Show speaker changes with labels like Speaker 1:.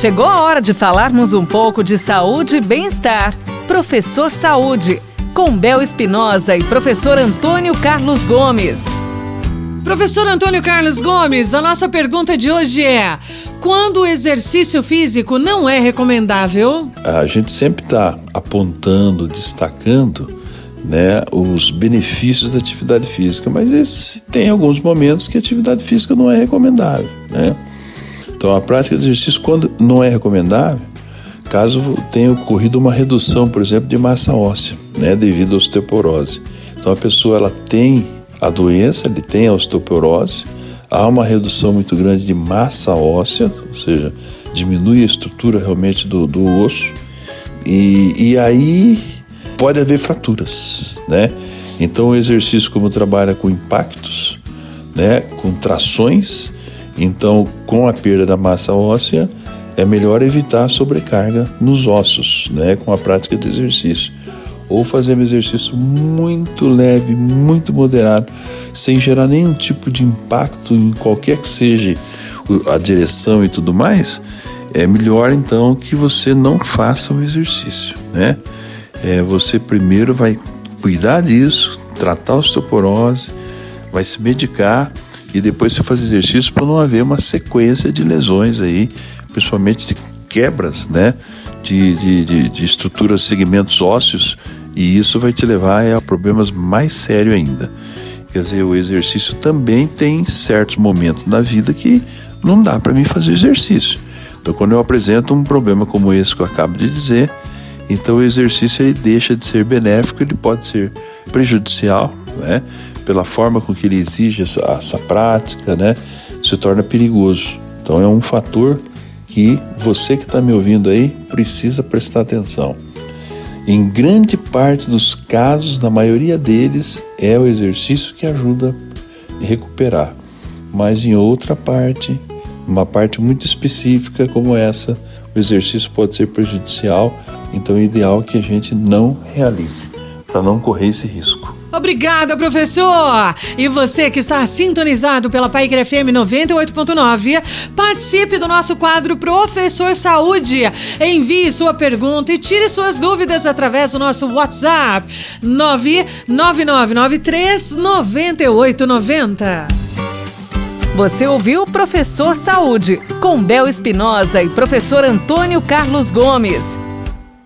Speaker 1: Chegou a hora de falarmos um pouco de saúde e bem-estar. Professor Saúde, com Bel Espinosa e professor Antônio Carlos Gomes.
Speaker 2: Professor Antônio Carlos Gomes, a nossa pergunta de hoje é: quando o exercício físico não é recomendável?
Speaker 3: A gente sempre está apontando, destacando né, os benefícios da atividade física, mas tem alguns momentos que a atividade física não é recomendável. Né? Então, a prática de exercício, quando não é recomendável, caso tenha ocorrido uma redução, por exemplo, de massa óssea, né, devido à osteoporose. Então, a pessoa ela tem a doença, ele tem a osteoporose, há uma redução muito grande de massa óssea, ou seja, diminui a estrutura realmente do, do osso, e, e aí pode haver fraturas, né? Então o exercício como trabalha com impactos, né, com trações, então com a perda da massa óssea é melhor evitar sobrecarga nos ossos, né, com a prática de exercício ou fazer um exercício muito leve, muito moderado, sem gerar nenhum tipo de impacto em qualquer que seja a direção e tudo mais, é melhor então que você não faça o exercício, né? É, você primeiro vai cuidar disso, tratar a osteoporose, vai se medicar e depois você faz exercício para não haver uma sequência de lesões aí, principalmente de quebras, né? De, de, de, de estruturas, segmentos ósseos e isso vai te levar a problemas mais sérios ainda. Quer dizer, o exercício também tem certos momentos na vida que não dá para mim fazer exercício. Então, quando eu apresento um problema como esse que eu acabo de dizer, então o exercício ele deixa de ser benéfico, ele pode ser prejudicial, né? Pela forma com que ele exige essa, essa prática, né? Se torna perigoso. Então é um fator que você que está me ouvindo aí precisa prestar atenção. Em grande parte dos casos, na maioria deles, é o exercício que ajuda a recuperar. Mas em outra parte, uma parte muito específica como essa, o exercício pode ser prejudicial, então é ideal que a gente não realize, para não correr esse risco.
Speaker 2: Obrigada, professor! E você que está sintonizado pela Paique FM 98.9, participe do nosso quadro Professor Saúde. Envie sua pergunta e tire suas dúvidas através do nosso WhatsApp 99993 9890.
Speaker 1: Você ouviu Professor Saúde, com Bel Espinosa e professor Antônio Carlos Gomes.